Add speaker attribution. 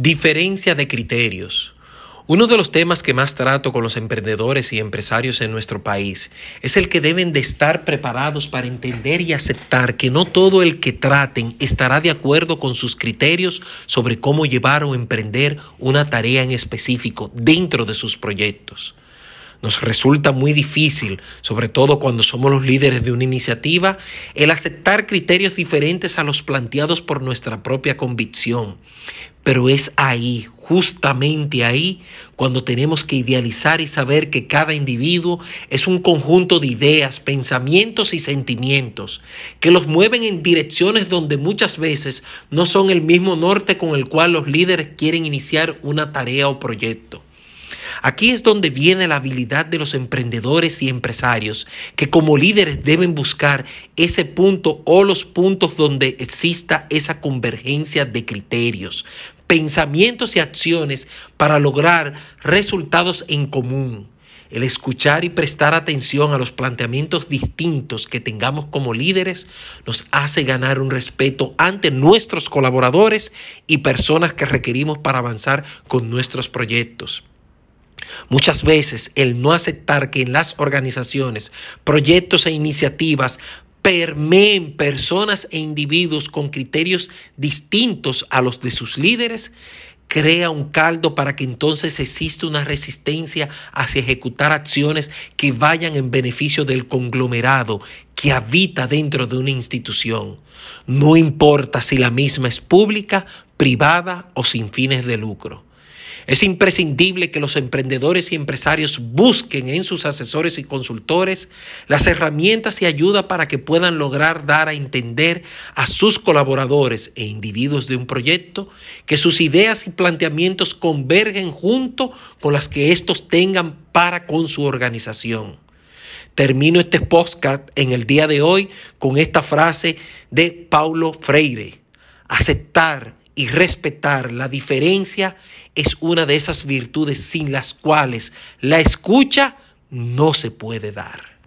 Speaker 1: Diferencia de criterios. Uno de los temas que más trato con los emprendedores y empresarios en nuestro país es el que deben de estar preparados para entender y aceptar que no todo el que traten estará de acuerdo con sus criterios sobre cómo llevar o emprender una tarea en específico dentro de sus proyectos. Nos resulta muy difícil, sobre todo cuando somos los líderes de una iniciativa, el aceptar criterios diferentes a los planteados por nuestra propia convicción. Pero es ahí, justamente ahí, cuando tenemos que idealizar y saber que cada individuo es un conjunto de ideas, pensamientos y sentimientos que los mueven en direcciones donde muchas veces no son el mismo norte con el cual los líderes quieren iniciar una tarea o proyecto. Aquí es donde viene la habilidad de los emprendedores y empresarios, que como líderes deben buscar ese punto o los puntos donde exista esa convergencia de criterios, pensamientos y acciones para lograr resultados en común. El escuchar y prestar atención a los planteamientos distintos que tengamos como líderes nos hace ganar un respeto ante nuestros colaboradores y personas que requerimos para avanzar con nuestros proyectos. Muchas veces el no aceptar que en las organizaciones, proyectos e iniciativas permeen personas e individuos con criterios distintos a los de sus líderes, crea un caldo para que entonces exista una resistencia hacia ejecutar acciones que vayan en beneficio del conglomerado que habita dentro de una institución. No importa si la misma es pública, privada o sin fines de lucro. Es imprescindible que los emprendedores y empresarios busquen en sus asesores y consultores las herramientas y ayuda para que puedan lograr dar a entender a sus colaboradores e individuos de un proyecto que sus ideas y planteamientos convergen junto con las que estos tengan para con su organización. Termino este podcast en el día de hoy con esta frase de Paulo Freire. Aceptar y respetar la diferencia es una de esas virtudes sin las cuales la escucha no se puede dar.